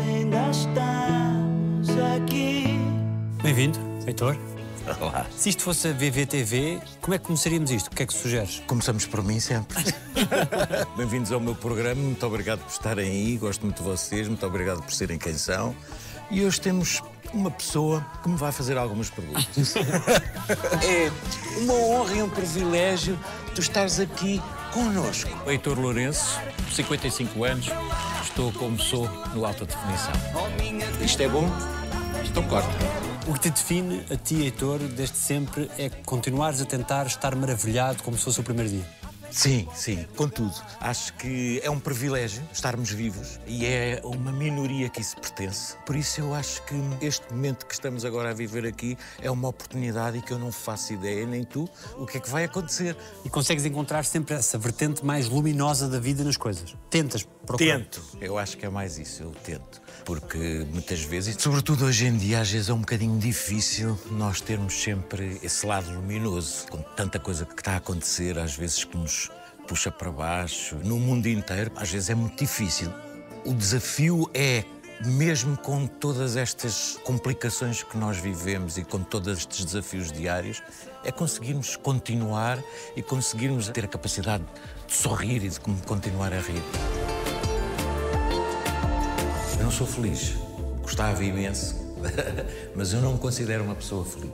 ainda estamos aqui. Bem-vindo, Heitor. Olá. Se isto fosse a VVTV, como é que começaríamos isto? O que é que sugeres? Começamos por mim sempre. Bem-vindos ao meu programa, muito obrigado por estarem aí, gosto muito de vocês, muito obrigado por serem quem são. E hoje temos uma pessoa que me vai fazer algumas perguntas. É uma honra e um privilégio tu estares aqui connosco. Heitor Lourenço, 55 anos, estou como sou no alta definição. Isto é bom? Então corta. O que te define a ti, Heitor, desde sempre, é continuares a tentar estar maravilhado como se fosse o primeiro dia. Sim, sim. Contudo, acho que é um privilégio estarmos vivos e é uma minoria que isso pertence. Por isso eu acho que este momento que estamos agora a viver aqui é uma oportunidade e que eu não faço ideia, nem tu, o que é que vai acontecer. E consegues encontrar sempre essa vertente mais luminosa da vida nas coisas. Tentas procurar. Tento. Eu acho que é mais isso, eu tento. Porque muitas vezes, e sobretudo hoje em dia, às vezes é um bocadinho difícil nós termos sempre esse lado luminoso, com tanta coisa que está a acontecer, às vezes que nos puxa para baixo, no mundo inteiro, às vezes é muito difícil. O desafio é mesmo com todas estas complicações que nós vivemos e com todos estes desafios diários, é conseguirmos continuar e conseguirmos ter a capacidade de sorrir e de continuar a rir. Eu não sou feliz. Gostava imenso, mas eu não me considero uma pessoa feliz.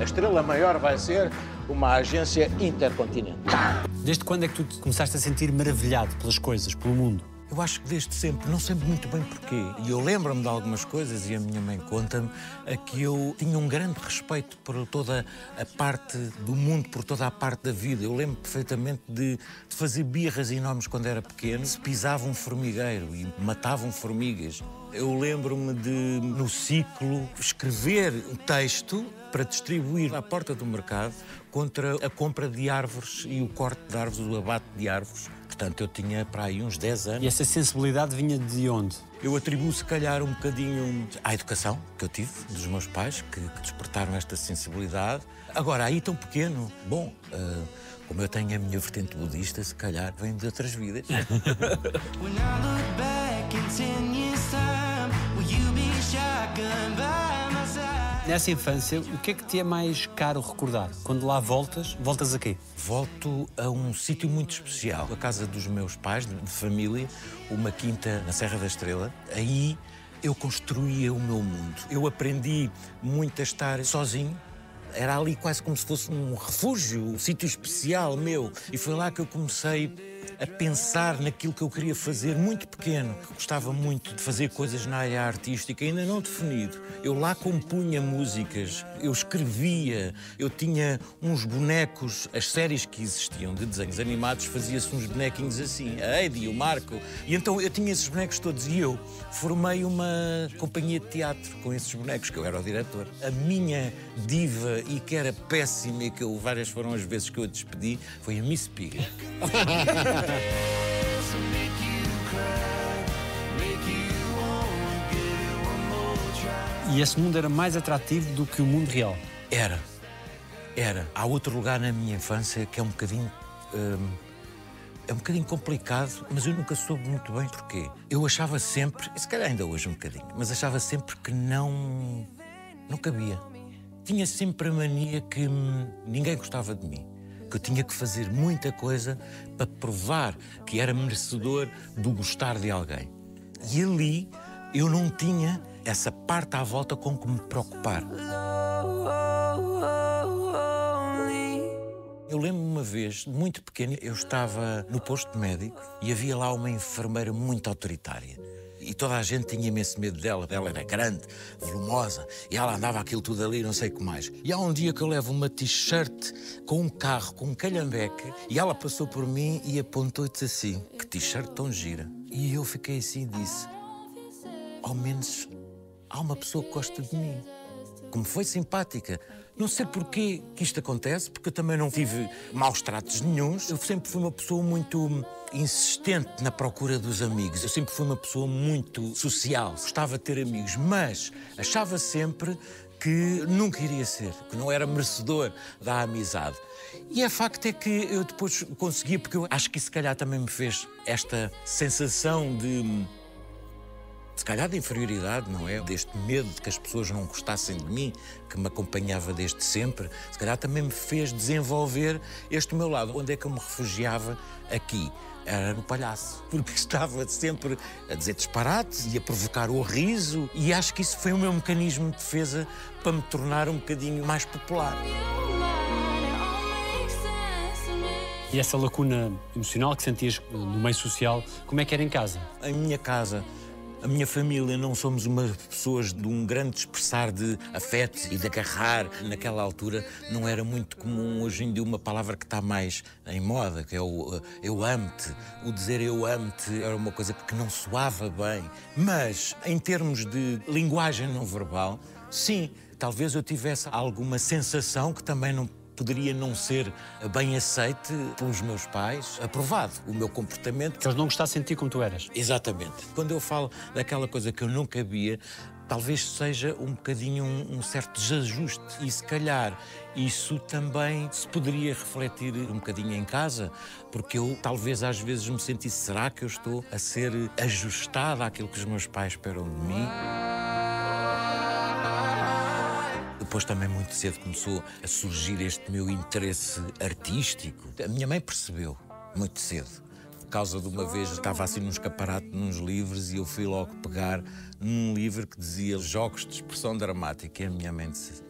A estrela maior vai ser uma agência intercontinental. Desde quando é que tu te começaste a sentir maravilhado pelas coisas, pelo mundo? Eu acho que desde sempre, não sei muito bem porquê. E eu lembro-me de algumas coisas e a minha mãe conta-me a que eu tinha um grande respeito por toda a parte do mundo, por toda a parte da vida. Eu lembro perfeitamente de, de fazer birras enormes quando era pequeno. Se pisava um formigueiro e matavam formigas. Eu lembro-me de, no ciclo, escrever um texto para distribuir à porta do mercado contra a compra de árvores e o corte de árvores, o abate de árvores. Portanto, eu tinha para aí uns 10 anos. E essa sensibilidade vinha de onde? Eu atribuo, se calhar, um bocadinho à educação que eu tive dos meus pais, que, que despertaram esta sensibilidade. Agora, aí tão pequeno, bom, uh, como eu tenho a minha vertente budista, se calhar vem de outras vidas. Nessa infância, o que é que te é mais caro recordar? Quando lá voltas, voltas a quê? Volto a um sítio muito especial, a casa dos meus pais, de, família, uma quinta na Serra da Estrela. Aí eu construía o meu mundo. Eu aprendi muito a estar sozinho. Era ali quase como se fosse um refúgio, um sítio especial meu. E foi lá que eu comecei a pensar naquilo que eu queria fazer muito pequeno. Gostava muito de fazer coisas na área artística, ainda não definido. Eu lá compunha músicas, eu escrevia, eu tinha uns bonecos, as séries que existiam de desenhos animados, fazia-se uns bonequinhos assim, a Heidi, o Marco. E então eu tinha esses bonecos todos e eu formei uma companhia de teatro com esses bonecos, que eu era o diretor. A minha diva e que era péssima e que eu, várias foram as vezes que eu a despedi, foi a Miss Piggy. E esse mundo era mais atrativo do que o mundo real. Era. Era. Há outro lugar na minha infância que é um bocadinho. hum, é um bocadinho complicado, mas eu nunca soube muito bem porquê. Eu achava sempre, e se calhar ainda hoje um bocadinho, mas achava sempre que não. não cabia. Tinha sempre a mania que hum, ninguém gostava de mim. Que eu tinha que fazer muita coisa para provar que era merecedor do gostar de alguém. E ali eu não tinha essa parte à volta com que me preocupar. Eu lembro-me uma vez, muito pequeno, eu estava no posto médico e havia lá uma enfermeira muito autoritária. E toda a gente tinha imenso medo dela. Ela era grande, volumosa, e ela andava aquilo tudo ali, não sei o que mais. E há um dia que eu levo uma t-shirt com um carro, com um calhambeque, e ela passou por mim e apontou e disse assim: Que t-shirt tão gira. E eu fiquei assim e disse: Ao menos há uma pessoa que gosta de mim. Como foi simpática. Não sei porquê que isto acontece, porque eu também não tive maus tratos nenhuns. Eu sempre fui uma pessoa muito insistente na procura dos amigos. Eu sempre fui uma pessoa muito social. Gostava de ter amigos, mas achava sempre que nunca iria ser, que não era merecedor da amizade. E a facto é que eu depois consegui, porque eu acho que isso se calhar também me fez esta sensação de se calhar de inferioridade, não é? Deste medo de que as pessoas não gostassem de mim, que me acompanhava desde sempre, se calhar também me fez desenvolver este meu lado. Onde é que eu me refugiava aqui? Era no palhaço, porque estava sempre a dizer disparates e a provocar o riso, e acho que isso foi o meu mecanismo de defesa para me tornar um bocadinho mais popular. E essa lacuna emocional que sentias no meio social, como é que era em casa? Em minha casa, a minha família não somos umas pessoas de um grande expressar de afetos e de agarrar. Naquela altura não era muito comum hoje em dia uma palavra que está mais em moda, que é o uh, eu amo-te. O dizer eu amo-te era uma coisa que não soava bem. Mas em termos de linguagem não verbal, sim, talvez eu tivesse alguma sensação que também não poderia não ser bem aceite pelos meus pais, aprovado o meu comportamento. Que eles não gostassem de ti como tu eras. Exatamente. Quando eu falo daquela coisa que eu não cabia, talvez seja um bocadinho um, um, certo desajuste. E se calhar isso também se poderia refletir um bocadinho em casa, porque eu talvez às vezes me sentisse: será que eu estou a ser ajustada àquilo que os meus pais esperam de mim? Depois também muito cedo começou a surgir este meu interesse artístico. A minha mãe percebeu muito cedo. Por causa de uma vez estava assim num escaparate, nos livros, e eu fui logo pegar num livro que dizia Jogos de Expressão Dramática. E a minha mãe disse: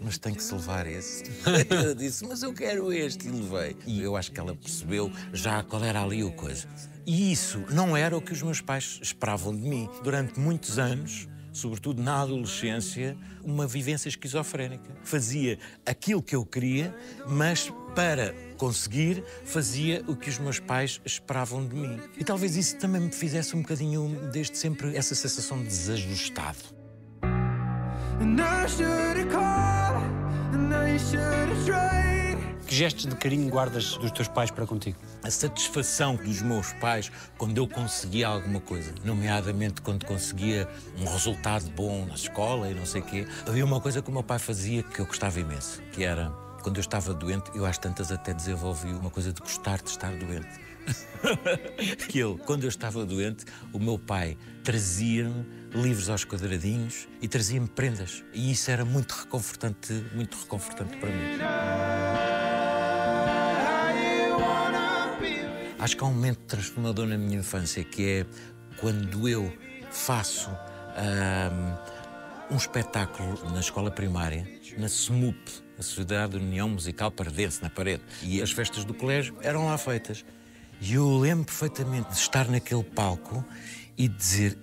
mas tem que se levar esse. eu disse, mas eu quero este, e levei. E eu acho que ela percebeu já qual era ali o coisa. E isso não era o que os meus pais esperavam de mim. Durante muitos anos, sobretudo na adolescência, uma vivência esquizofrénica. Fazia aquilo que eu queria, mas para conseguir, fazia o que os meus pais esperavam de mim. E talvez isso também me fizesse um bocadinho, desde sempre, essa sensação de desajustado. Que gestos de carinho guardas dos teus pais para contigo? A satisfação dos meus pais quando eu conseguia alguma coisa, nomeadamente quando conseguia um resultado bom na escola e não sei o quê. Havia uma coisa que o meu pai fazia que eu gostava imenso, que era quando eu estava doente, eu às tantas até desenvolvi uma coisa de gostar de estar doente. que eu, quando eu estava doente, o meu pai trazia-me livros aos quadradinhos e trazia-me prendas. E isso era muito reconfortante, muito reconfortante para mim. Acho que há um momento transformador na minha infância que é quando eu faço um, um espetáculo na escola primária, na SMUP, a Sociedade de União Musical Pardense, na parede. E as festas do colégio eram lá feitas. E eu lembro perfeitamente de estar naquele palco e dizer: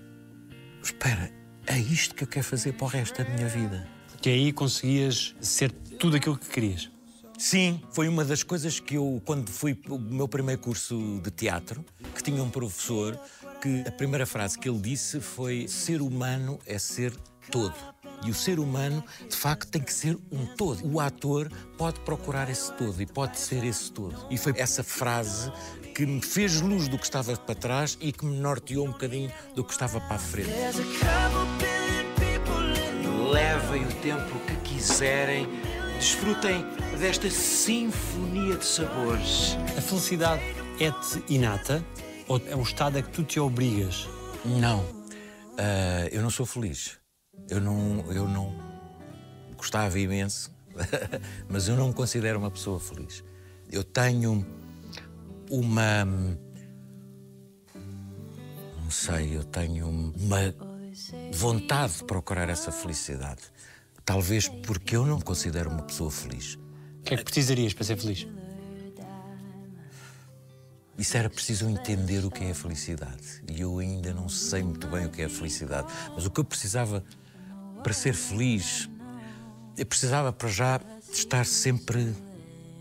Espera, é isto que eu quero fazer para o resto da minha vida. Que aí conseguias ser tudo aquilo que querias. Sim, foi uma das coisas que eu, quando fui o meu primeiro curso de teatro, que tinha um professor que a primeira frase que ele disse foi: Ser humano é ser todo. E o ser humano, de facto, tem que ser um todo. O ator pode procurar esse todo e pode ser esse todo. E foi essa frase que me fez luz do que estava para trás e que me norteou um bocadinho do que estava para a frente. Levem o tempo que quiserem, desfrutem desta sinfonia de sabores. A felicidade é-te inata ou é um estado a que tu te obrigas? Não, uh, eu não sou feliz. Eu não, eu não gostava imenso, mas eu não me considero uma pessoa feliz. Eu tenho uma. Não sei, eu tenho uma vontade de procurar essa felicidade. Talvez porque eu não me considero uma pessoa feliz. O que é que precisarias para ser feliz? Isso era preciso entender o que é a felicidade. E eu ainda não sei muito bem o que é a felicidade. Mas o que eu precisava para ser feliz, eu precisava para já estar sempre,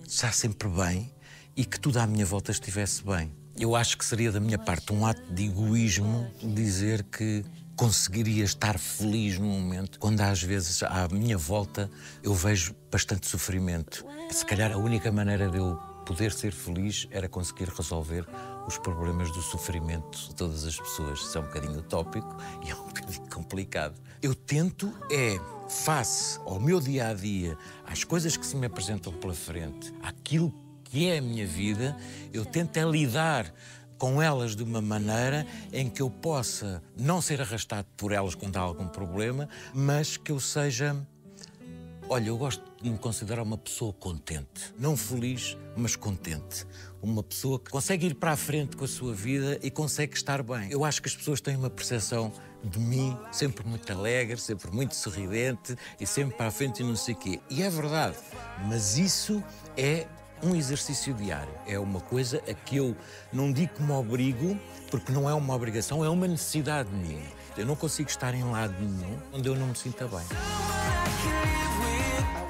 estar sempre bem e que tudo à minha volta estivesse bem. Eu acho que seria da minha parte um ato de egoísmo dizer que conseguiria estar feliz num momento quando às vezes à minha volta eu vejo bastante sofrimento. Se calhar a única maneira de eu poder ser feliz era conseguir resolver os problemas do sofrimento de todas as pessoas. Isso é um bocadinho utópico e é um bocadinho complicado. Eu tento é, face ao meu dia a dia, às coisas que se me apresentam pela frente, àquilo que é a minha vida, eu tento é lidar com elas de uma maneira em que eu possa não ser arrastado por elas quando há algum problema, mas que eu seja. Olha, eu gosto de me considerar uma pessoa contente. Não feliz, mas contente. Uma pessoa que consegue ir para a frente com a sua vida e consegue estar bem. Eu acho que as pessoas têm uma percepção de mim sempre muito alegre, sempre muito sorridente e sempre para a frente e não sei o quê. E é verdade, mas isso é um exercício diário. É uma coisa a que eu não digo que me obrigo, porque não é uma obrigação, é uma necessidade minha. Eu não consigo estar em lado nenhum onde eu não me sinta bem.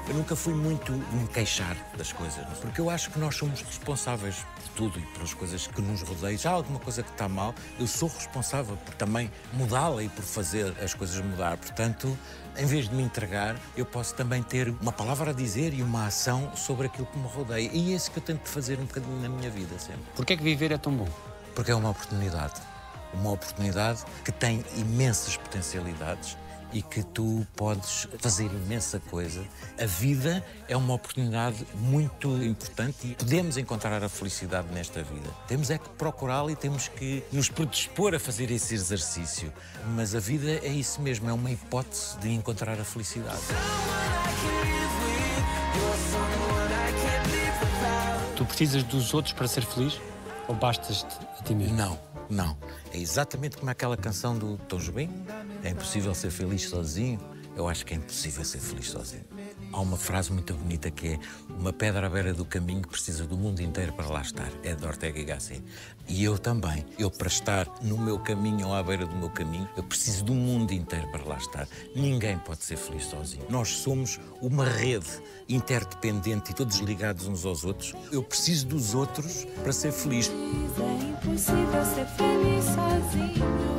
Eu nunca fui muito me queixar das coisas, porque eu acho que nós somos responsáveis por tudo e pelas coisas que nos rodeiam. Se há alguma coisa que está mal, eu sou responsável por também mudá-la e por fazer as coisas mudar. Portanto, em vez de me entregar, eu posso também ter uma palavra a dizer e uma ação sobre aquilo que me rodeia. E é isso que eu tento fazer um bocadinho na minha vida sempre. Porquê é que viver é tão bom? Porque é uma oportunidade. Uma oportunidade que tem imensas potencialidades e que tu podes fazer imensa coisa. A vida é uma oportunidade muito importante e podemos encontrar a felicidade nesta vida. Temos é que procurá-la e temos que nos predispor a fazer esse exercício. Mas a vida é isso mesmo, é uma hipótese de encontrar a felicidade. Tu precisas dos outros para ser feliz? Ou bastas-te a ti mesmo? Não, não. É exatamente como aquela canção do Tom Jobim. É impossível ser feliz sozinho. Eu acho que é impossível ser feliz sozinho. Há uma frase muito bonita que é uma pedra à beira do caminho precisa do mundo inteiro para lá estar. É de Ortega y Gasset. E eu também. Eu, para estar no meu caminho ou à beira do meu caminho, eu preciso do mundo inteiro para lá estar. Ninguém pode ser feliz sozinho. Nós somos uma rede interdependente e todos ligados uns aos outros. Eu preciso dos outros para ser feliz. É impossível ser feliz sozinho.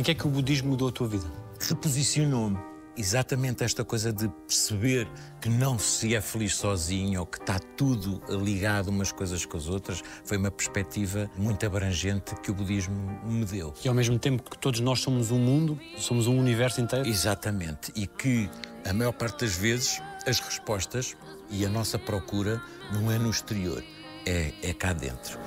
Em que é que o budismo mudou a tua vida? reposicionou-me. Exatamente esta coisa de perceber que não se é feliz sozinho ou que está tudo ligado umas coisas com as outras foi uma perspectiva muito abrangente que o budismo me deu. E ao mesmo tempo que todos nós somos um mundo, somos um universo inteiro. Exatamente. E que a maior parte das vezes as respostas e a nossa procura não é no exterior, é, é cá dentro.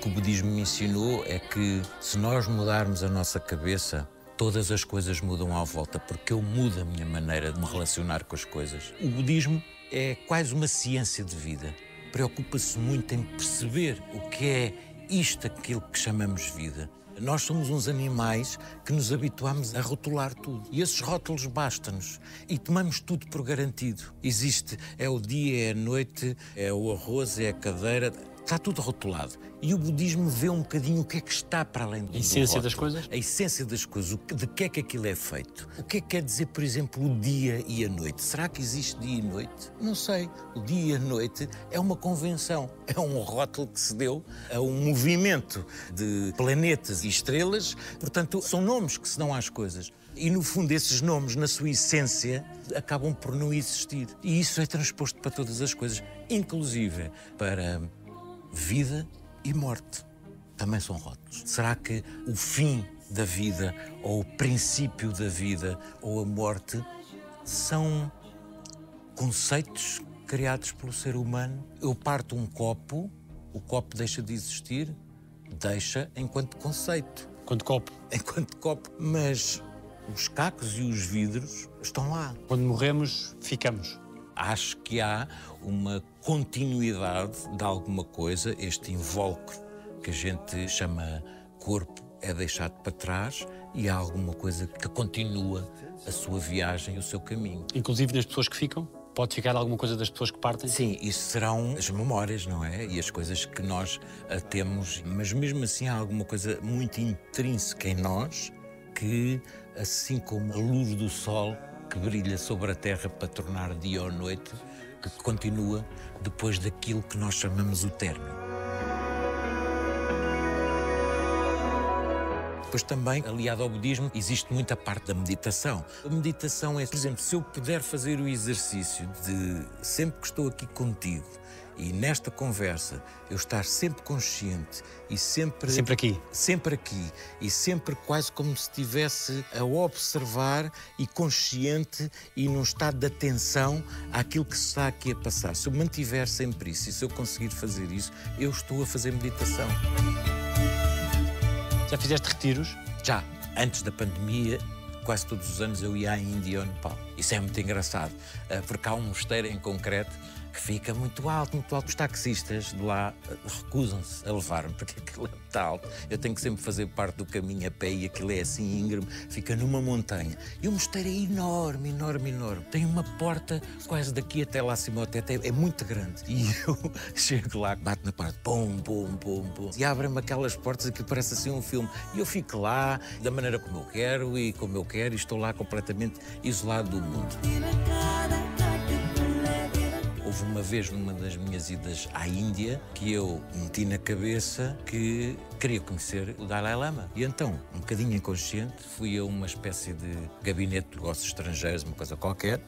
Que o budismo me ensinou é que se nós mudarmos a nossa cabeça, todas as coisas mudam à volta, porque eu mudo a minha maneira de me relacionar com as coisas. O budismo é quase uma ciência de vida. Preocupa-se muito em perceber o que é isto, aquilo que chamamos vida. Nós somos uns animais que nos habituamos a rotular tudo. E esses rótulos bastam-nos. E tomamos tudo por garantido. Existe, é o dia, é a noite, é o arroz, é a cadeira. Está tudo rotulado. E o budismo vê um bocadinho o que é que está para além do A essência do das coisas? A essência das coisas. De que é que aquilo é feito? O que é que quer dizer, por exemplo, o dia e a noite? Será que existe dia e noite? Não sei. O dia e a noite é uma convenção. É um rótulo que se deu a um movimento de planetas e estrelas. Portanto, são nomes que se dão às coisas. E, no fundo, esses nomes, na sua essência, acabam por não existir. E isso é transposto para todas as coisas, inclusive para vida e morte. Também são rótulos. Será que o fim da vida, ou o princípio da vida, ou a morte, são conceitos criados pelo ser humano? Eu parto um copo, o copo deixa de existir? Deixa enquanto conceito Quanto copo? enquanto copo, mas os cacos e os vidros estão lá. Quando morremos, ficamos. Acho que há uma continuidade de alguma coisa, este invólucro que a gente chama corpo é deixado para trás e há alguma coisa que continua a sua viagem, o seu caminho. Inclusive nas pessoas que ficam. Pode ficar alguma coisa das pessoas que partem? Sim, isso serão as memórias, não é? E as coisas que nós temos, mas mesmo assim há alguma coisa muito intrínseca em nós que, assim como a luz do sol que brilha sobre a terra para tornar dia ou noite, que continua depois daquilo que nós chamamos o término. Depois também, aliado ao budismo, existe muita parte da meditação. A meditação é, por exemplo, se eu puder fazer o exercício de sempre que estou aqui contigo e nesta conversa eu estar sempre consciente e sempre Sempre aqui. sempre aqui e sempre quase como se estivesse a observar e consciente e num estado de atenção àquilo que se está aqui a passar. Se eu mantiver sempre isso e se eu conseguir fazer isso, eu estou a fazer meditação. Já fizeste retiros? Já antes da pandemia, quase todos os anos eu ia à Índia ou Nepal. Isso é muito engraçado, eh, porque há um mosteiro em concreto que fica muito alto, muito alto. Os taxistas de lá eh, recusam-se a levar-me, porque aquilo é muito alto. Eu tenho que sempre fazer parte do caminho a pé e aquilo é assim íngreme, fica numa montanha. E o mosteiro é enorme, enorme, enorme. Tem uma porta quase daqui até lá acima, até, até é muito grande. E eu chego lá, bato na porta, pum, pum, pum, pum. E abrem-me aquelas portas que parece assim um filme. E eu fico lá, da maneira como eu quero e como eu quero, e estou lá completamente isolado do mundo. Houve uma vez numa das minhas idas à Índia que eu meti na cabeça que queria conhecer o Dalai Lama. E então, um bocadinho inconsciente, fui a uma espécie de gabinete de negócios estrangeiros, uma coisa qualquer,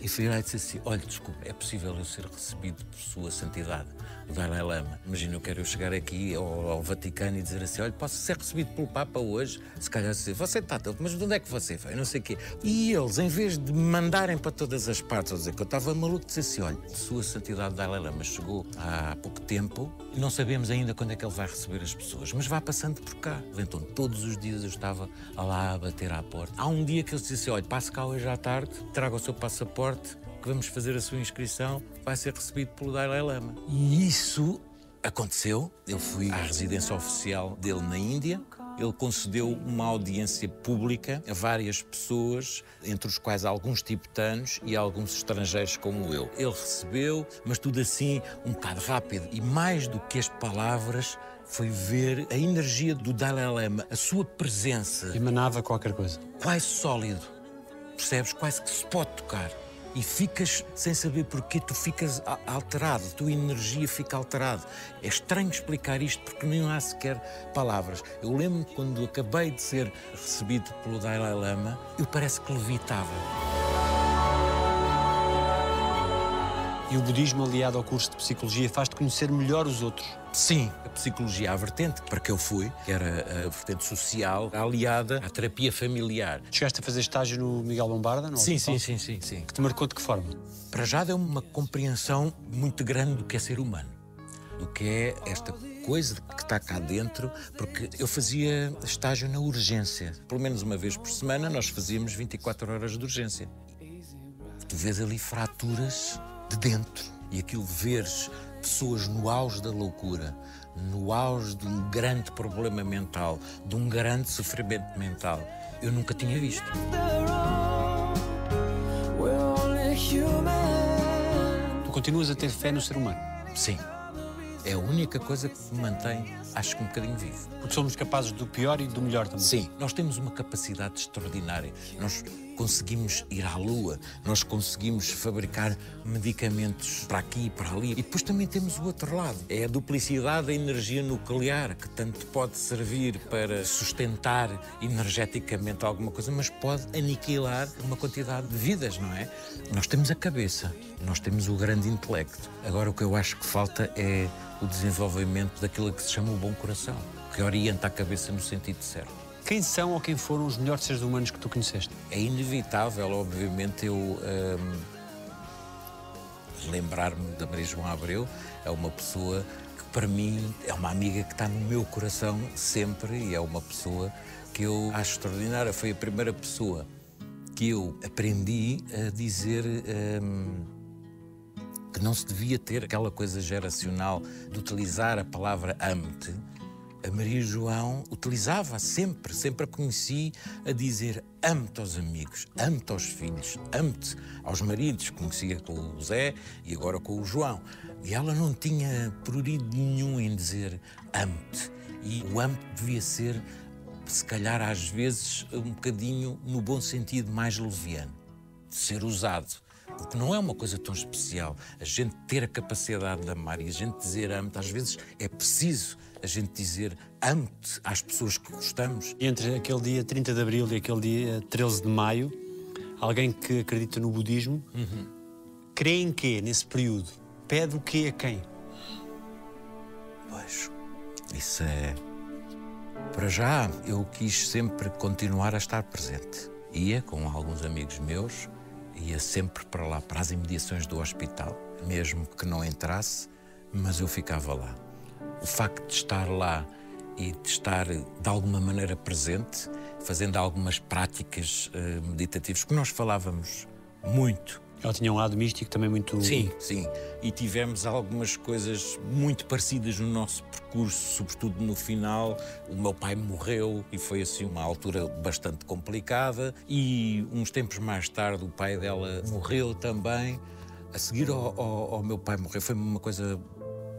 e e disse assim: Olha, desculpe, é possível eu ser recebido por Sua Santidade, o Dalai Lama? Imagina, eu quero chegar aqui ao, ao Vaticano e dizer assim: Olha, posso ser recebido pelo Papa hoje? Se calhar dizer, você está todo, mas de onde é que você veio? Não sei o quê. E eles, em vez de me mandarem para todas as partes, ou dizer que eu estava maluco, disse assim: Olha, Sua Santidade Dalai Lama chegou há pouco tempo não sabemos ainda quando é que ele vai receber as pessoas, mas vá passando por cá. Então, todos os dias eu estava lá a bater à porta. Há um dia que eles disseram assim: Olha, passe cá hoje à tarde, traga o seu passaporte que vamos fazer a sua inscrição, vai ser recebido pelo Dalai Lama. E isso aconteceu. Eu fui à residência oficial dele na Índia. Ele concedeu uma audiência pública a várias pessoas, entre os quais alguns tibetanos e alguns estrangeiros como eu. Ele recebeu, mas tudo assim um bocado rápido. E mais do que as palavras, foi ver a energia do Dalai Lama, a sua presença Emanava qualquer coisa. quase sólido. Percebes? Quase que se pode tocar. E ficas sem saber porquê, tu ficas alterado, a tua energia fica alterada. É estranho explicar isto porque nem há sequer palavras. Eu lembro-me quando acabei de ser recebido pelo Dalai Lama, eu parece que levitava. E o budismo, aliado ao curso de psicologia, faz-te conhecer melhor os outros. Sim, a psicologia, a vertente para que eu fui, que era a vertente social, aliada à terapia familiar. Chegaste a fazer estágio no Miguel Bombarda? No Sim, hospital? sim, sim, sim, sim. Que te marcou de que forma? Para já deu-me uma compreensão muito grande do que é ser humano, do que é esta coisa que está cá dentro, porque eu fazia estágio na urgência. Pelo menos uma vez por semana nós fazíamos 24 horas de urgência. Tu vês ali fraturas de dentro e aquilo veres pessoas no auge da loucura, no auge de um grande problema mental, de um grande sofrimento mental. Eu nunca tinha visto. Tu continuas a ter fé no ser humano. Sim. É a única coisa que me mantém, acho que um bocadinho vivo. Porque somos capazes do pior e do melhor também. Sim, nós temos uma capacidade extraordinária. Nós conseguimos ir à Lua, nós conseguimos fabricar medicamentos para aqui e para ali. E depois também temos o outro lado. É a duplicidade da energia nuclear, que tanto pode servir para sustentar energeticamente alguma coisa, mas pode aniquilar uma quantidade de vidas, não é? Nós temos a cabeça, nós temos o grande intelecto. Agora o que eu acho que falta é o desenvolvimento daquilo que se chama o bom coração, que orienta a cabeça no sentido certo. Quem são ou quem foram os melhores seres humanos que tu conheceste? É inevitável, obviamente, eu hum, lembrar-me da Maria João Abreu. É uma pessoa que, para mim, é uma amiga que está no meu coração sempre e é uma pessoa que eu acho extraordinária. Foi a primeira pessoa que eu aprendi a dizer. hum, que não se devia ter aquela coisa geracional de utilizar a palavra amo-te. A Maria João utilizava sempre, sempre a conheci a dizer amo-te aos amigos, amo-te aos filhos, amo-te aos maridos. Conhecia com o Zé e agora com o João. E ela não tinha prurido nenhum em dizer amo-te. E o amo-te devia ser, se calhar às vezes, um bocadinho, no bom sentido, mais leviano de ser usado Porque não é uma coisa tão especial. A gente ter a capacidade de amar e a gente dizer amo-te, às vezes é preciso a gente dizer amo-te às pessoas que gostamos. Entre aquele dia 30 de abril e aquele dia 13 de maio, alguém que acredita no budismo, crê em quê nesse período? Pede o quê a quem? Pois, isso é. Para já, eu quis sempre continuar a estar presente. Ia com alguns amigos meus, ia sempre para lá, para as imediações do hospital, mesmo que não entrasse, mas eu ficava lá. O facto de estar lá e de estar de alguma maneira presente, fazendo algumas práticas eh, meditativas, que nós falávamos muito Ela tinha um lado místico também muito. Sim, sim. E tivemos algumas coisas muito parecidas no nosso percurso, sobretudo no final. O meu pai morreu e foi assim uma altura bastante complicada. E uns tempos mais tarde o pai dela morreu também. A seguir ao, ao- ao meu pai morrer foi uma coisa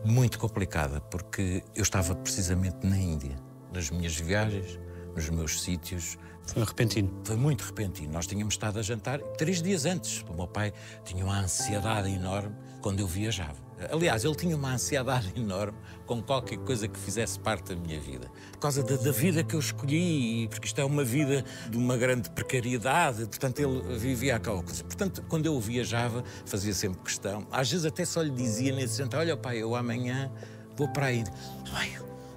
muito complicada, porque eu estava precisamente na Índia, nas minhas viagens, nos meus sítios. Foi repentino. Foi muito repentino. Nós tínhamos estado a jantar três dias antes. O meu pai tinha uma ansiedade enorme quando eu viajava. Aliás, ele tinha uma ansiedade enorme com qualquer coisa que fizesse parte da minha vida. Por causa da, da vida que eu escolhi, porque isto é uma vida de uma grande precariedade, portanto, ele vivia aquela coisa. Portanto, quando eu viajava, fazia sempre questão. Às vezes até só lhe dizia nesse jantar: Olha, pai, eu amanhã vou para a Índia. Vai,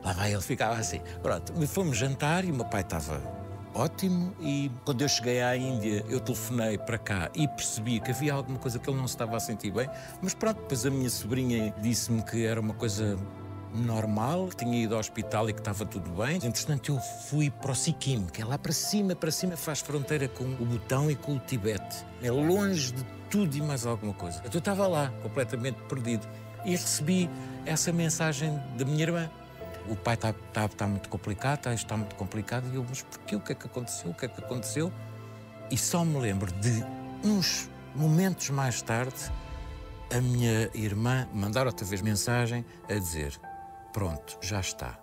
lá vai, ele ficava assim. Pronto, fomos jantar e o meu pai estava ótimo e quando eu cheguei à Índia eu telefonei para cá e percebi que havia alguma coisa que ele não se estava a sentir bem, mas pronto, depois a minha sobrinha disse-me que era uma coisa normal, que tinha ido ao hospital e que estava tudo bem. Entretanto, eu fui para o Sikkim, que é lá para cima, para cima, faz fronteira com o Butão e com o Tibete. É longe de tudo e mais alguma coisa. Então, Eu estava lá, completamente perdido, e recebi essa mensagem da minha irmã o pai está tá, tá muito complicado, tá, isto está muito complicado. E eu, mas porquê? O que é que aconteceu? O que é que aconteceu? E só me lembro de uns momentos mais tarde, a minha irmã mandar outra vez mensagem a dizer: Pronto, já está.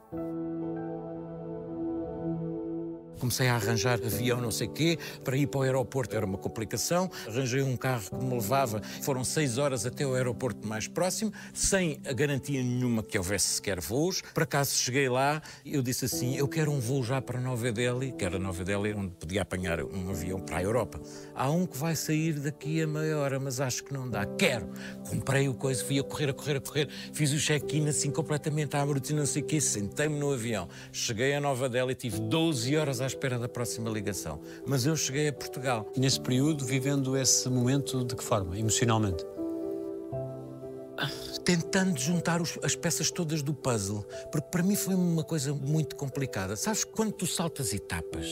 Comecei a arranjar avião, não sei quê, para ir para o aeroporto era uma complicação. Arranjei um carro que me levava, foram seis horas até o aeroporto mais próximo, sem a garantia nenhuma que houvesse sequer voos. Por acaso cheguei lá, eu disse assim: Eu quero um voo já para Nova Delhi, que era Nova Delhi, onde podia apanhar um avião para a Europa. Há um que vai sair daqui a meia hora, mas acho que não dá. Quero. Comprei o coisa, fui a correr, a correr, a correr, fiz o check-in assim completamente à bruta e não sei o quê, sentei-me no avião. Cheguei a Nova Delhi, tive 12 horas à espera da próxima ligação. Mas eu cheguei a Portugal. E nesse período, vivendo esse momento de que forma? Emocionalmente? tentando juntar os- as peças todas do puzzle, porque para mim foi uma coisa muito complicada. Sabes, quando tu saltas etapas,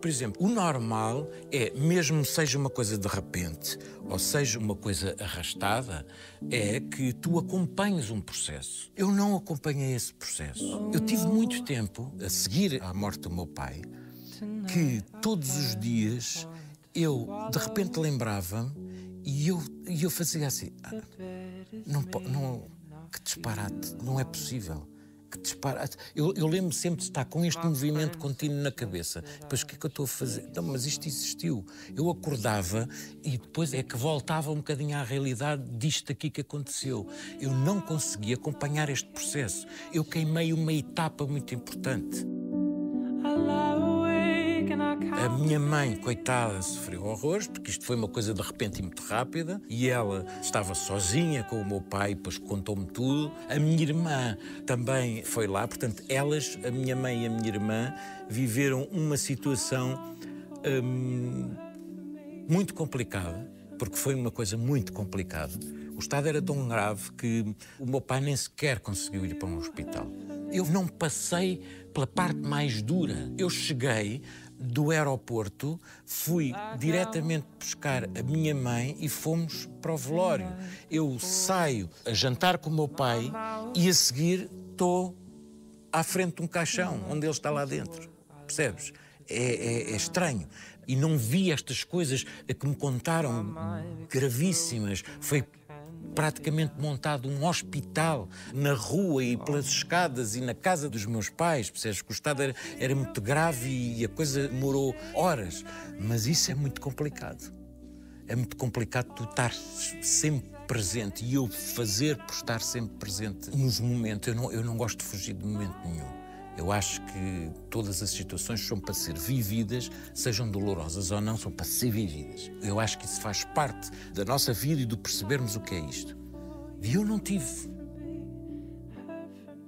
por exemplo, o normal é, mesmo seja uma coisa de repente ou seja uma coisa arrastada, é que tu acompanhes um processo. Eu não acompanhei esse processo. Eu tive muito tempo, a seguir à morte do meu pai, que todos os dias eu de repente lembrava-me e eu, e eu fazia assim. "Ah, não, não, que disparate, não é possível. Que disparate. Eu, eu lembro sempre de estar com este movimento contínuo na cabeça. Depois, o que é que eu estou a fazer? Não, mas isto existiu. Eu acordava e depois é que voltava um bocadinho à realidade disto aqui que aconteceu. Eu não consegui acompanhar este processo. Eu queimei uma etapa muito importante. A minha mãe, coitada, sofreu horrores, porque isto foi uma coisa de repente e muito rápida, e ela estava sozinha com o meu pai, depois contou-me tudo. A minha irmã também foi lá, portanto, elas, a minha mãe e a minha irmã, viveram uma situação hum, muito complicada, porque foi uma coisa muito complicada. O estado era tão grave que o meu pai nem sequer conseguiu ir para um hospital. Eu não passei pela parte mais dura. Eu cheguei do aeroporto, fui diretamente buscar a minha mãe e fomos para o velório. Eu saio a jantar com o meu pai e a seguir estou à frente de um caixão onde ele está lá dentro. Percebes? É, é- é estranho. E não vi estas coisas que me contaram gravíssimas. Foi praticamente montado um hospital na rua e pelas escadas e na casa dos meus pais. Percebes? O estado era, era muito grave e a coisa demorou horas. Mas isso é muito complicado. é muito complicado tu estar sempre presente e eu fazer por estar sempre presente nos momentos. Eu não, eu não gosto de fugir de momento nenhum. Eu acho que todas as situações são para ser vividas, sejam dolorosas ou não, são para ser vividas. Eu acho que isso faz parte da nossa vida e do percebermos o que é isto. E eu não tive.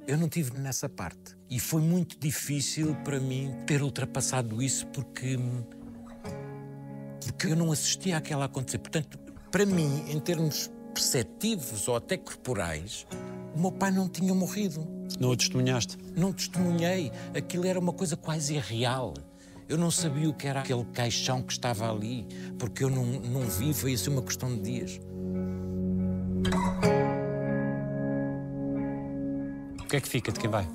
Eu não tive nessa parte. E foi muito difícil para mim ter ultrapassado isso porque. porque eu não assistia àquela acontecer. Portanto, para mim, em termos perceptivos ou até corporais, o meu pai não tinha morrido. Não o testemunhaste? Não testemunhei. Aquilo era uma coisa quase irreal. Eu não sabia o que era aquele caixão que estava ali, porque eu não, não vi, foi assim uma questão de dias. O que é que fica de quem vai?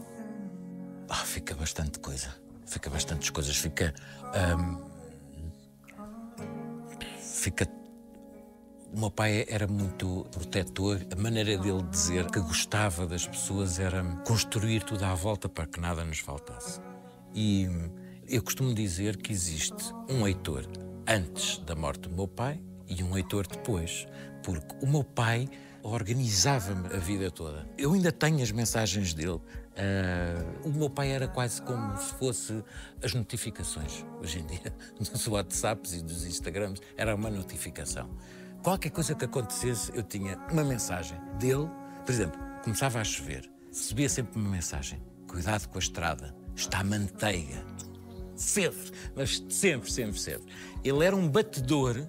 Ah, fica bastante coisa. Fica bastantes coisas. Fica. ahm, fica. O meu pai era muito protetor. A maneira dele dizer que gostava das pessoas era construir tudo à volta para que nada nos faltasse. E eu costumo dizer que existe um Heitor antes da morte do meu pai e um Heitor depois. Porque o meu pai organizava-me a vida toda. Eu ainda tenho as mensagens dele. Ah, o meu pai era quase como se fosse as notificações. Hoje em dia, dos WhatsApps e dos Instagrams, era uma notificação. Qualquer coisa que acontecesse, eu tinha uma mensagem dele. Por exemplo, começava a chover, recebia sempre uma mensagem: cuidado com a estrada, está manteiga. Sempre, mas sempre, sempre, sempre. Ele era um batedor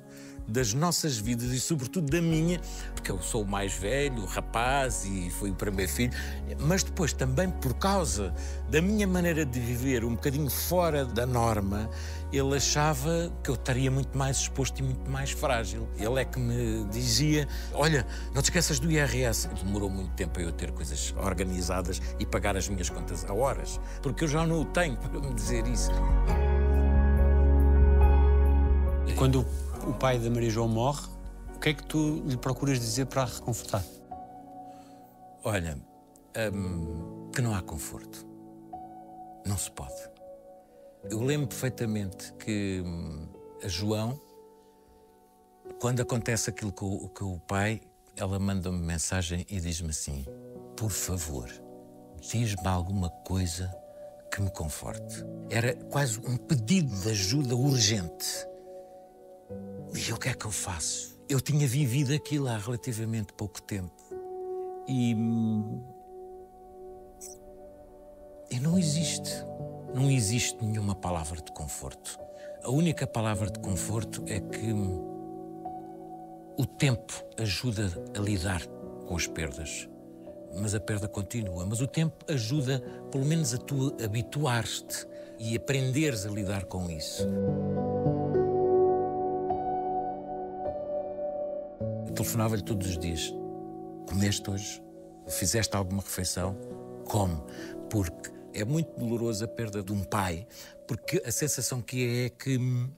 das nossas vidas e, sobretudo, da minha, porque eu sou o mais velho, o rapaz e fui o primeiro filho, mas depois também por causa da minha maneira de viver um bocadinho fora da norma, ele achava que eu estaria muito mais exposto e muito mais frágil. Ele é que me dizia: Olha, não te esqueças do IRS. Demorou muito tempo a eu ter coisas organizadas e pagar as minhas contas a horas, porque eu já não o tenho para me dizer isso. Quando o, pai da Maria João morre, o que é que tu lhe procuras dizer para a reconfortar? Olha, hum, que não há conforto. Não se pode. Eu lembro perfeitamente que hum, a João, quando acontece aquilo com, com o pai, ela manda-me mensagem e diz-me assim: Por favor, diz-me alguma coisa que me conforte. Era quase um pedido de ajuda urgente. E o que é que eu faço? Eu tinha vivido aquilo há relativamente pouco tempo. E. hum, E não existe. Não existe nenhuma palavra de conforto. A única palavra de conforto é que hum, o tempo ajuda a lidar com as perdas. Mas a perda continua. Mas o tempo ajuda, pelo menos, a tu habituar-te e aprenderes a lidar com isso. Telefonava-lhe todos os dias. Comeste hoje? Fizeste alguma refeição? Come. Porque é muito doloroso a perda de um pai, porque a sensação que é é que hum,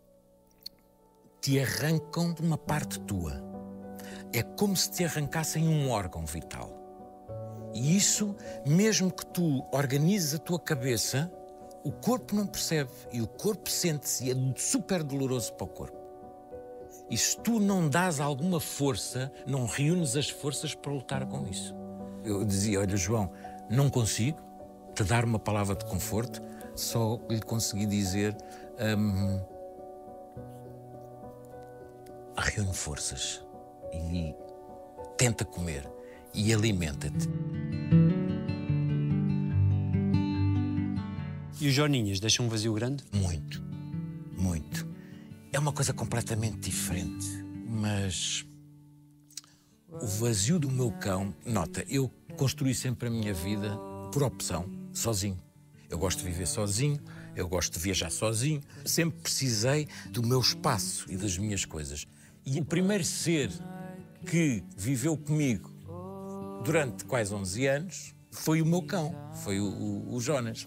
te arrancam de uma parte tua. É como se te arrancassem um órgão vital. E isso, mesmo que tu organizes a tua cabeça, o corpo não percebe e o corpo sente-se e é super doloroso para o corpo. E se tu não dás alguma força, não reúnes as forças para lutar com isso. Eu dizia: Olha, João, não consigo te dar uma palavra de conforto, só lhe consegui dizer: hum, reúne forças e tenta comer e alimenta-te. E os Joninhas deixam um vazio grande? Muito, muito. É uma coisa completamente diferente, mas o vazio do meu cão, nota, eu construí sempre a minha vida por opção, sozinho. Eu gosto de viver sozinho, eu gosto de viajar sozinho, sempre precisei do meu espaço e das minhas coisas. E o primeiro ser que viveu comigo durante quase 11 anos foi o meu cão, foi o, o- o Jonas.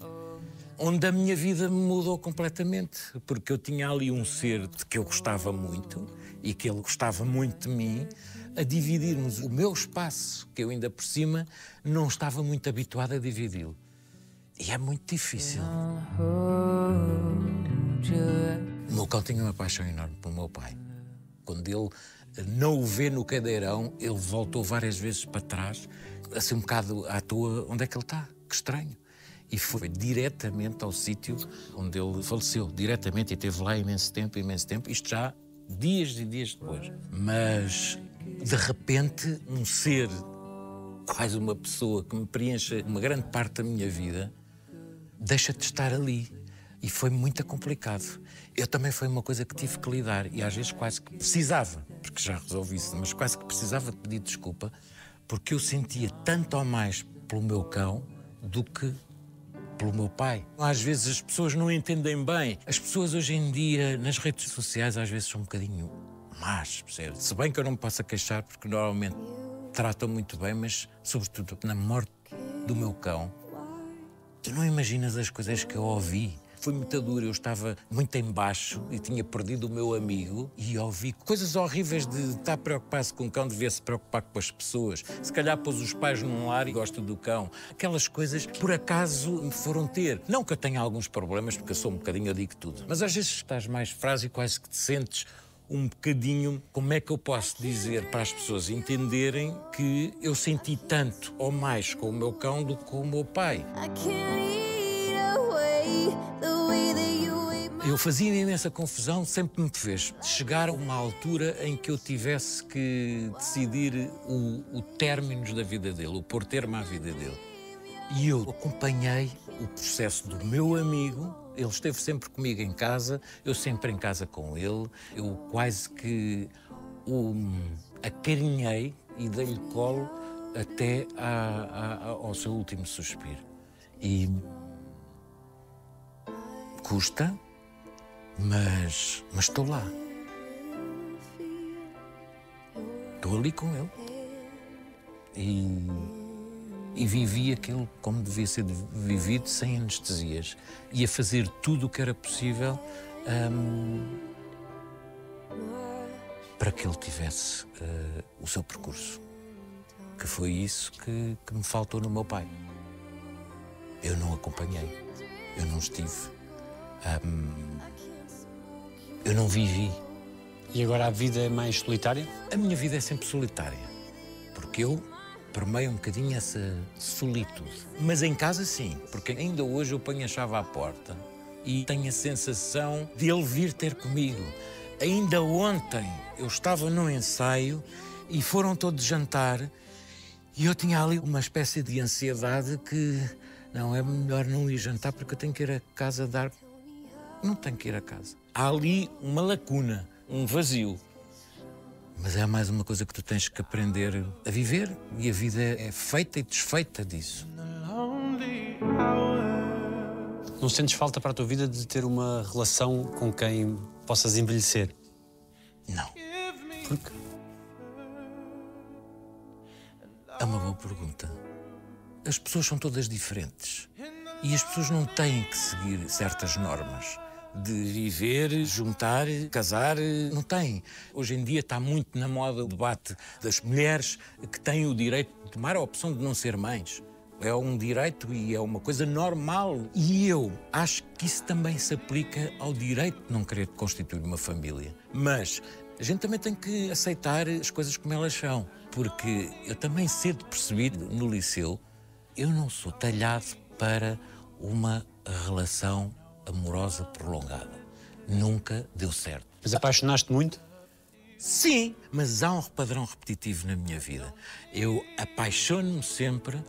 Onde a minha vida me mudou completamente, porque eu tinha ali um ser de que eu gostava muito e que ele gostava muito de mim, a dividirmos o meu espaço, que eu ainda por cima não estava muito habituado a dividi-lo. E é muito difícil. O meu cão tinha uma paixão enorme pelo meu pai. Quando ele não o vê no cadeirão, ele voltou várias vezes para trás, assim um bocado à toa, onde é que ele está? Que estranho. E foi diretamente ao sítio onde ele faleceu, diretamente, e esteve lá imenso tempo, imenso tempo, isto já dias e dias depois. Mas, de repente, um ser, quase uma pessoa que me preenche uma grande parte da minha vida, deixa de estar ali. E foi muito complicado. Eu também foi uma coisa que tive que lidar e às vezes quase que precisava, porque já resolvi isso, mas quase que precisava de pedir desculpa, porque eu sentia tanto ou mais pelo meu cão do que pelo meu pai. Às vezes as pessoas não entendem bem. As pessoas hoje em dia, nas redes sociais, às vezes são um bocadinho más, percebe? Se bem que eu não me posso queixar, porque normalmente tratam muito bem, mas sobretudo na morte do meu cão, Tu não imaginas as coisas que eu ouvi. Foi muito duro, eu estava muito embaixo e tinha perdido o meu amigo e ouvi coisas horríveis de estar preocupado com o cão, devia se preocupar com as pessoas. Se calhar pôs os pais num lar e gosta do cão. Aquelas coisas, por acaso, me foram ter. Não que eu tenha alguns problemas, porque eu sou um bocadinho, eu digo tudo. Mas às vezes estás mais frágil e quase que te sentes um bocadinho, como é que eu posso dizer para as pessoas entenderem que eu senti tanto ou mais com o meu cão do que com o meu pai. Eu fazia imensa confusão, sempre me fez chegar a uma altura em que eu tivesse que decidir o, o término da vida dele, o pôr termo à vida dele. E eu acompanhei o processo do meu amigo. Ele esteve sempre comigo em casa, eu sempre em casa com ele. Eu quase que o acarinhei e dei-lhe colo até ao seu último suspiro. E custa, mas, mas estou lá. Estou ali com ele. E, e vivi aquilo como devia ser vivido, sem anestesias. E a fazer tudo o que era possível hum, para que ele tivesse eh, o seu percurso. Que foi isso que, que me faltou no meu pai. Eu não acompanhei, eu não estive, hum, eu não vivi. E agora a vida é mais solitária? A minha vida é sempre solitária, porque eu permeio um bocadinho essa solitude. Mas em casa, sim, porque ainda hoje eu ponho a chave à porta e tenho a sensação de ele vir ter comigo. Ainda ontem eu estava num ensaio e foram todos jantar e eu tinha ali uma espécie de ansiedade que não é melhor não ir jantar porque eu tenho que ir a casa dar. Não tenho que ir a casa. Há ali uma lacuna, um vazio. Mas é mais uma coisa que tu tens que aprender a viver e a vida é feita e desfeita disso. Não sentes falta para a tua vida de ter uma relação com quem possas envelhecer? Não. Porque É uma boa pergunta. As pessoas são todas diferentes e as pessoas não têm que seguir certas normas de viver, juntar, casar. Não têm. Hoje em dia está muito na moda o debate das mulheres que têm o direito de tomar a opção de não ser mães. É um direito e é uma coisa normal. E eu acho que isso também se aplica ao direito de não querer constituir uma família. Mas a gente também tem que aceitar as coisas como elas são. Porque eu também cedo percebi no liceu, eu não sou talhado para uma relação amorosa prolongada. Nunca deu certo. mas apaixonaste muito? Sim, mas há um padrão repetitivo na minha vida. Eu apaixono-me sempre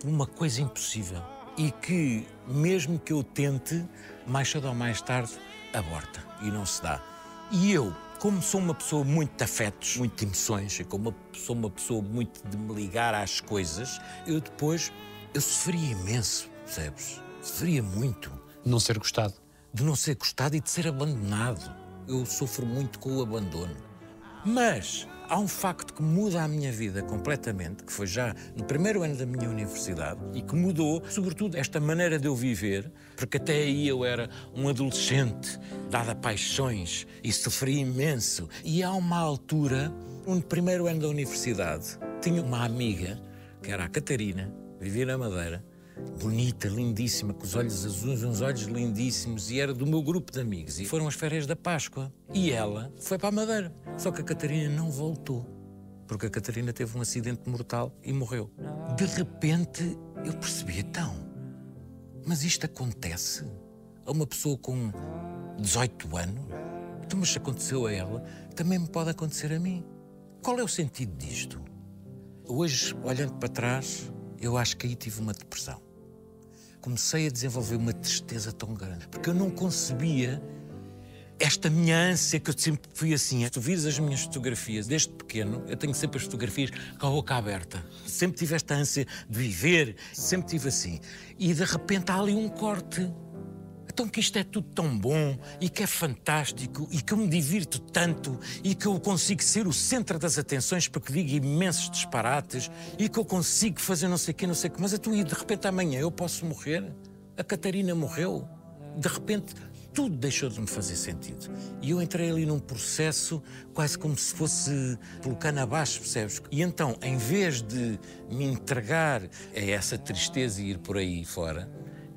por uma coisa impossível e que, mesmo que eu tente, mais cedo ou mais tarde, aborta e não se dá. E eu, como sou uma pessoa muito de afetos, muito de emoções, e como sou uma pessoa muito de me ligar às coisas, eu depois, eu sofria imenso, percebes? Sofria muito Não ser gostado? de não ser gostado e de ser abandonado. Eu sofro muito com o abandono. Mas há um facto que muda a minha vida completamente, que foi já no primeiro ano da minha universidade e que mudou, sobretudo, esta maneira de eu viver, porque até aí eu era um adolescente dado a paixões e sofria imenso. E há uma altura, no primeiro ano da universidade, tinha uma amiga, que era a Catarina, vivia na Madeira, bonita, lindíssima, com os olhos azuis, uns olhos lindíssimos, e era do meu grupo de amigos. E foram as férias da Páscoa. E ela foi para a Madeira. Só que a Catarina não voltou. Porque a Catarina teve um acidente mortal e morreu. De repente, eu percebi, então, mas isto acontece a uma pessoa com 18 anos? Então, mas se aconteceu a ela, também me pode acontecer a mim. Qual é o sentido disto? Hoje, olhando para trás, eu acho que aí tive uma depressão. Comecei a desenvolver uma tristeza tão grande, porque eu não concebia esta minha ânsia que eu sempre fui assim. Se tu vires as minhas fotografias desde pequeno, eu tenho sempre as fotografias com a boca aberta. Sempre tive esta ânsia de viver, sempre tive assim. E de repente há ali um corte. Então que isto é tudo tão bom e que é fantástico e que eu me divirto tanto e que eu consigo ser o centro das atenções porque digo imensos disparates e que eu consigo fazer não sei o quê, não sei o quê. Mas então, e de repente amanhã eu posso morrer? A Catarina morreu. De repente tudo deixou de me fazer sentido. E eu entrei ali num processo quase como se fosse pelo cano abaixo, percebes? E então, em vez de me entregar a essa tristeza e ir por aí fora,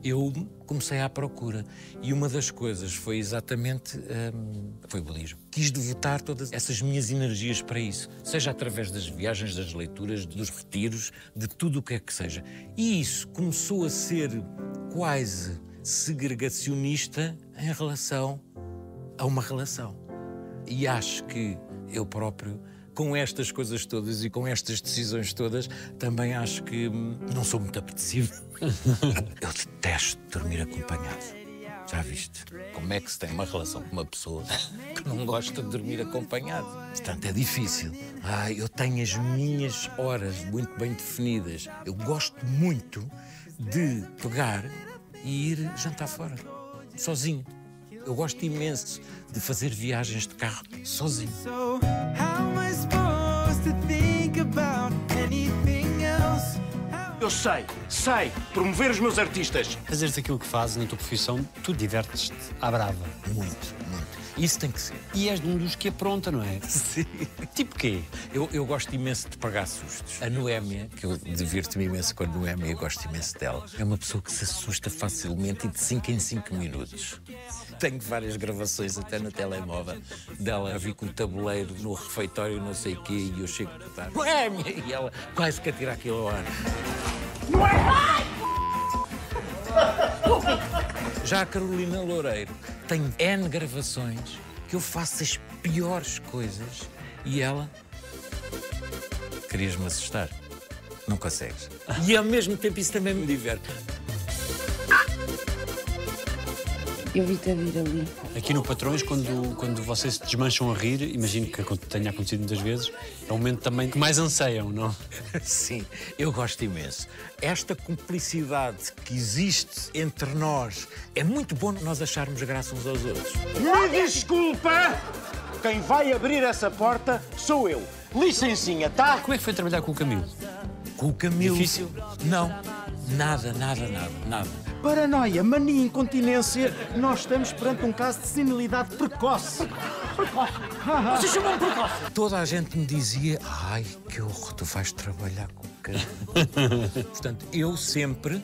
eu comecei à procura. E uma das coisas foi exatamente hum, foi o budismo. Quis devotar todas essas minhas energias para isso, seja através das viagens, das leituras, dos retiros, de tudo o que é que seja. E isso começou a ser quase segregacionista em relação a uma relação. E acho que eu próprio, com estas coisas todas e com estas decisões todas, também acho que hum, não sou muito apetecível. eu detesto dormir acompanhado. Já viste? Como é que se tem uma relação com uma pessoa que não gosta de dormir acompanhado? Portanto, é difícil. Ah, eu tenho as minhas horas muito bem definidas. Eu gosto muito de pegar e ir jantar fora, sozinho. Eu gosto imenso de fazer viagens de carro sozinho. So, how am I supposed to think about Eu sei, sei promover os meus artistas. Fazeres aquilo que fazes na tua profissão, tu divertes-te à brava. Muito, muito. Isso tem que ser. E és de um dos que apronta, não é? Sim. Tipo quê? Eu, eu gosto imenso de pagar sustos. A Noémia, que eu divirto-me imenso com a Noémia, eu gosto imenso dela. É uma pessoa que se assusta facilmente e de 5 em 5 minutos. Tenho várias gravações até no telemóvel dela a vir com o tabuleiro no refeitório, não sei o quê, e eu chego a estar Noémia! E ela quase que atira aquilo ao ar. Já a Carolina Loureiro tem N gravações que eu faço as piores coisas e ela. Querias-me assustar? Não consegues. E ao mesmo tempo isso também me diverte. Eu vi-te a vir ali. Aqui no Patrões, quando, quando vocês se desmancham a rir, imagino que tenha acontecido muitas vezes, é o momento também que mais anseiam, não? Sim, eu gosto imenso. Esta cumplicidade que existe entre nós é muito bom nós acharmos graça uns aos outros. Me desculpa! Quem vai abrir essa porta sou eu. Licencinha, tá? Como é que foi trabalhar com o Camilo? Com o Camilo. Difícil? Não, nada, nada, nada, nada. Paranoia, mania, incontinência. Nós estamos perante um caso de senilidade precoce. Vocês chamam precoce? Toda a gente me dizia: Ai, que horror, tu vais trabalhar com o Camilo. Portanto, eu sempre,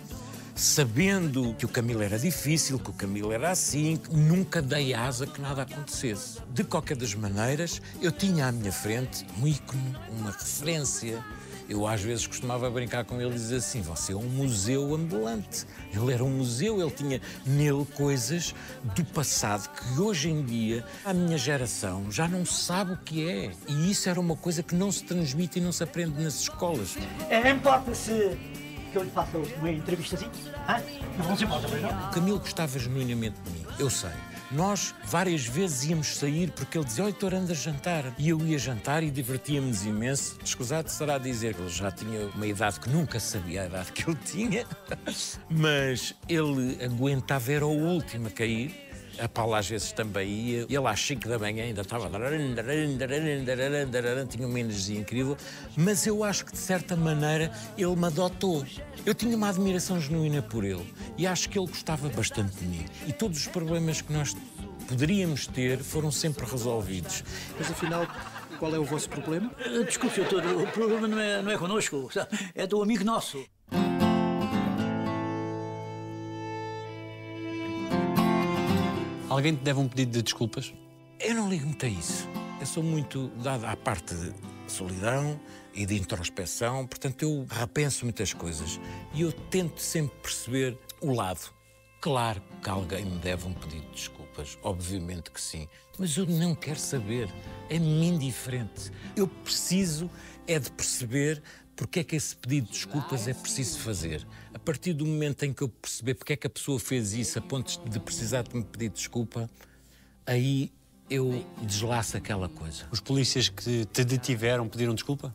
sabendo que o Camilo era difícil, que o Camilo era assim, nunca dei asa que nada acontecesse. De qualquer das maneiras, eu tinha à minha frente um ícone, uma referência. Eu às vezes costumava brincar com ele e dizer assim: você é um museu ambulante. Ele era um museu, ele tinha nele coisas do passado que hoje em dia a minha geração já não sabe o que é. E isso era uma coisa que não se transmite e não se aprende nas escolas. É, Importa-se que eu lhe faça uma entrevistazinha? Não vamos embora, não? O Camilo gostava genuinamente de mim, eu sei. Nós várias vezes íamos sair porque ele dizia: Heitor, anda jantar. E eu ia jantar e divertíamos imenso. Escusado será dizer que ele já tinha uma idade que nunca sabia a idade que ele tinha, mas ele aguentava, era o último a cair. A Paula às vezes também ia. Ele às 5 da manhã ainda estava. Tinha uma energia incrível. Mas eu acho que, de certa maneira, ele me adotou. Eu tinha uma admiração genuína por ele. E acho que ele gostava bastante de mim. E todos os problemas que nós poderíamos ter foram sempre resolvidos. Mas afinal, qual é o vosso problema? Desculpe, doutor, o problema não é, não é connosco, é do amigo nosso. Alguém te deve um pedido de desculpas? Eu não ligo muito a isso. Eu sou muito dado à parte de solidão e de introspeção, portanto eu repenso muitas coisas e eu tento sempre perceber o lado. Claro que alguém me deve um pedido de desculpas, obviamente que sim, mas eu não quero saber, é-me indiferente. Eu preciso é de perceber porque é que esse pedido de desculpas é preciso fazer. A partir do momento em que eu perceber porque é que a pessoa fez isso a ponto de precisar de me pedir desculpa, aí eu deslaço aquela coisa. Os polícias que te detiveram pediram desculpa?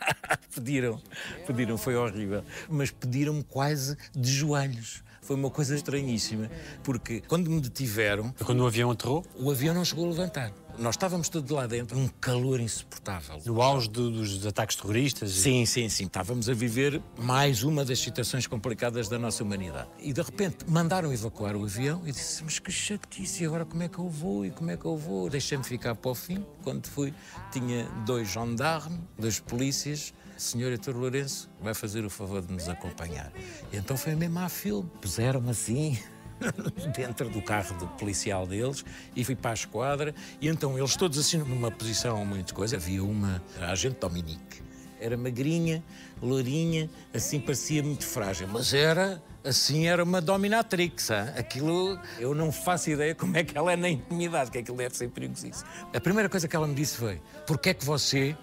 pediram, pediram, foi horrível. Mas pediram-me quase de joelhos. Foi uma coisa estranhíssima, porque quando me detiveram. Quando o avião aterrou? O avião não chegou a levantar. Nós estávamos todos lá dentro, um calor insuportável. No auge do- dos ataques terroristas? Sim, sim, sim. Estávamos a viver mais uma das situações complicadas da nossa humanidade. E de repente mandaram evacuar o avião e disse: Mas que chatice, agora como é que eu vou e como é que eu vou? Deixei-me ficar para o fim. Quando fui, tinha dois gendarmes, dois polícias. Senhor Heitor Lourenço, vai fazer o favor de nos acompanhar. E então foi mesmo à filme. Puseram-me assim, dentro do carro do policial deles e fui para a esquadra e então eles todos assim numa posição muito coisa. Havia uma agente Dominique. Era magrinha, lourinha, assim parecia muito frágil, mas era assim era uma dominatrix. hã? Aquilo eu não faço ideia como é que ela é na intimidade, que aquilo deve ser perigosíssimo. A primeira coisa que ela me disse foi: "Porquê é que você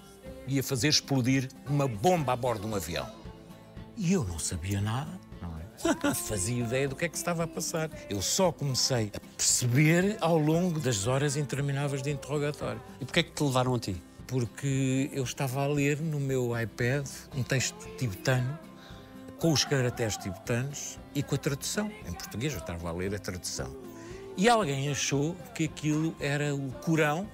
ia fazer explodir uma bomba a bordo de um avião?" E eu não sabia nada, é? Fazia ideia do que é que se estava a passar. Eu só comecei a perceber ao longo das horas intermináveis de interrogatório. E porquê é que te levaram a ti? Porque eu estava a ler no meu iPad um texto tibetano, com os caracteres tibetanos e com a tradução. Em português, eu estava a ler a tradução. E alguém achou que aquilo era o Corão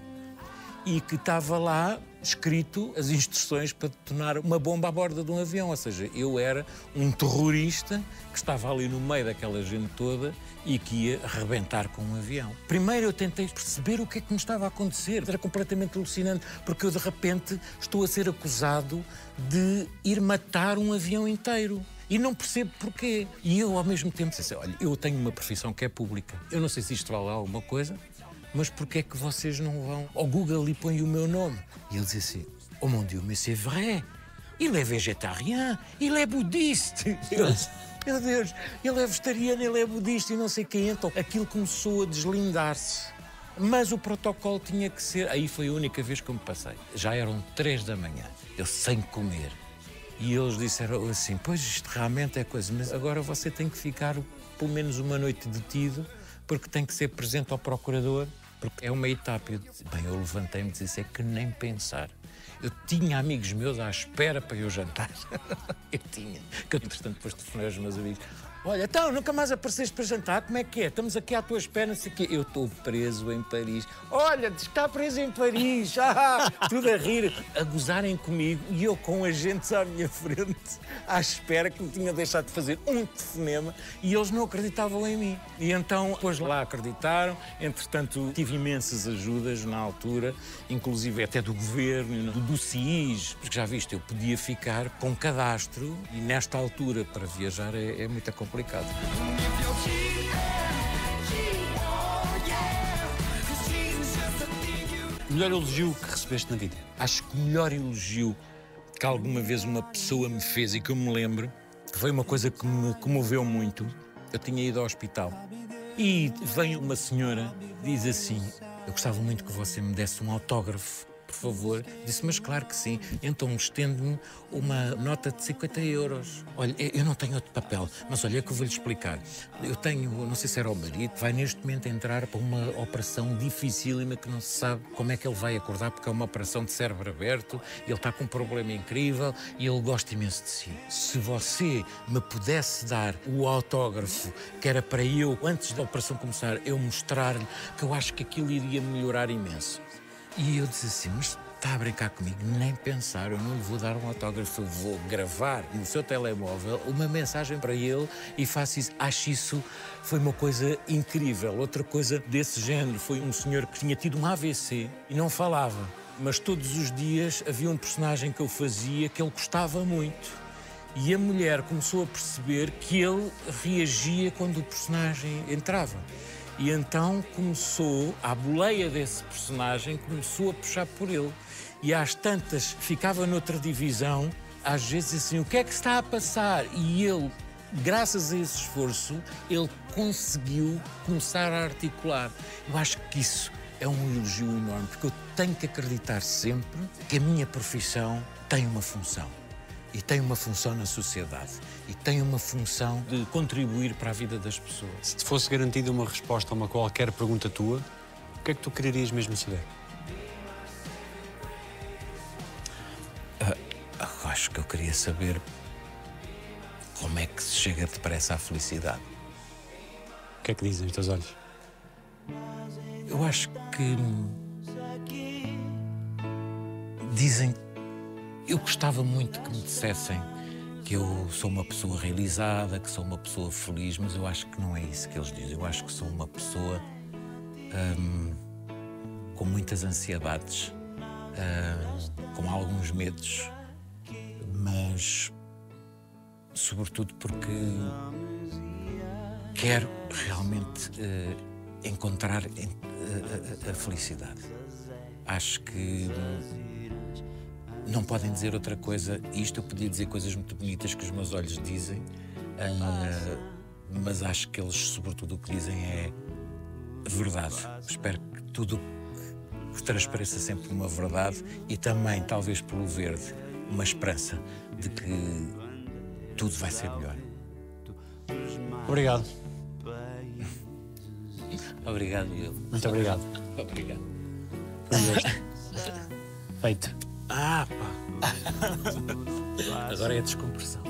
e que estava lá escrito as instruções para detonar uma bomba à borda de um avião. Ou seja, eu era um terrorista que estava ali no meio daquela gente toda e que ia arrebentar com um avião. Primeiro eu tentei perceber o que é que me estava a acontecer. Era completamente alucinante, porque eu de repente estou a ser acusado de ir matar um avião inteiro. E não percebo porquê. E eu, ao mesmo tempo, disse: olha, eu tenho uma profissão que é pública. Eu não sei se isto vale alguma coisa, mas porquê é que vocês não vão ao Google e põem o meu nome? E ele dizia assim: Oh mon Dieu, mais c'est vrai. Il est végétarien, il est budiste. Eu Meu Deus, ele é vegetariano, ele é budista e não sei quem. Então aquilo começou a deslindar-se. Mas o protocolo tinha que ser. Aí foi a única vez que eu me passei. Já eram três da manhã, eu sem comer. E eles disseram assim: Pois isto realmente é coisa, mas agora você tem que ficar pelo menos uma noite detido, porque tem que ser presente ao procurador, porque é uma etapa. Eu Bem, eu levantei-me e disse: É que nem pensar. Eu tinha amigos meus à espera para eu jantar. eu tinha. Que eu, entretanto, depois telefonei aos meus amigos. Olha, então, nunca mais apareceste para jantar? Como é que é? Estamos aqui à tua espera, não sei o quê. Eu estou preso em Paris. Olha, está preso em Paris. Ah, tudo a rir, a gozarem comigo e eu com agentes à minha frente, à espera que me tinha deixado de fazer um telefonema e eles não acreditavam em mim. E então, depois lá acreditaram. Entretanto, tive imensas ajudas na altura, inclusive até do governo, do, CIS, porque já viste, eu podia ficar com cadastro e nesta altura para viajar é, é muito complicado. O melhor elogio que recebeste na vida? Acho que o melhor elogio que alguma vez uma pessoa me fez e que eu me lembro foi uma coisa que me comoveu muito. Eu tinha ido ao hospital e vem uma senhora, diz assim: Eu gostava muito que você me desse um autógrafo, por favor. Disse, mas claro que sim. Então estende-me uma nota de 50 euros. Olha, eu não tenho outro papel, mas olha que eu vou-lhe explicar. Eu tenho, não sei se era o marido, vai neste momento entrar para uma operação dificílima que não se sabe como é que ele vai acordar, porque é uma operação de cérebro aberto, ele está com um problema incrível e ele gosta imenso de si. Se você me pudesse dar o autógrafo que era para eu, antes da operação começar, eu mostrar-lhe que eu acho que aquilo iria melhorar imenso. E eu disse assim, mas está a brincar comigo? Nem pensar, eu não lhe vou dar um autógrafo, eu vou gravar no seu telemóvel uma mensagem para ele e faço isso. Acho isso foi uma coisa incrível. Outra coisa desse género foi um senhor que tinha tido um AVC e não falava. Mas todos os dias havia um personagem que eu fazia que ele gostava muito. E a mulher começou a perceber que ele reagia quando o personagem entrava. E então começou, à boleia desse personagem, começou a puxar por ele. E às tantas ficava noutra divisão, às vezes assim, o que é que está a passar? E ele, graças a esse esforço, ele conseguiu começar a articular. Eu acho que isso é um elogio enorme, porque eu tenho que acreditar sempre que a minha profissão tem uma função. E tem uma função na sociedade. E tem uma função de contribuir para a vida das pessoas. Se te fosse garantida uma resposta a uma qualquer pergunta tua, o que é que tu quererias mesmo saber? Eu acho que eu queria saber como é que se chega depressa à felicidade. O que é que dizem os teus olhos? Eu acho que. Dizem. Eu gostava muito que me dissessem que eu sou uma pessoa realizada, que sou uma pessoa feliz, mas eu acho que não é isso que eles dizem. Eu acho que sou uma pessoa hum, com muitas ansiedades, hum, com alguns medos, mas sobretudo porque quero realmente eh, encontrar en- a, a- a felicidade. Acho que hum, não podem dizer outra coisa. Isto eu podia dizer coisas muito bonitas que os meus olhos dizem, ah, mas acho que eles, sobretudo, o que dizem é verdade. Espero que tudo que transpareça sempre uma verdade e também, talvez pelo verde, uma esperança de que tudo vai ser melhor. Obrigado. Obrigado, eu. Muito obrigado. Obrigado. Feito. Ah, pá. Agora é a descompressão.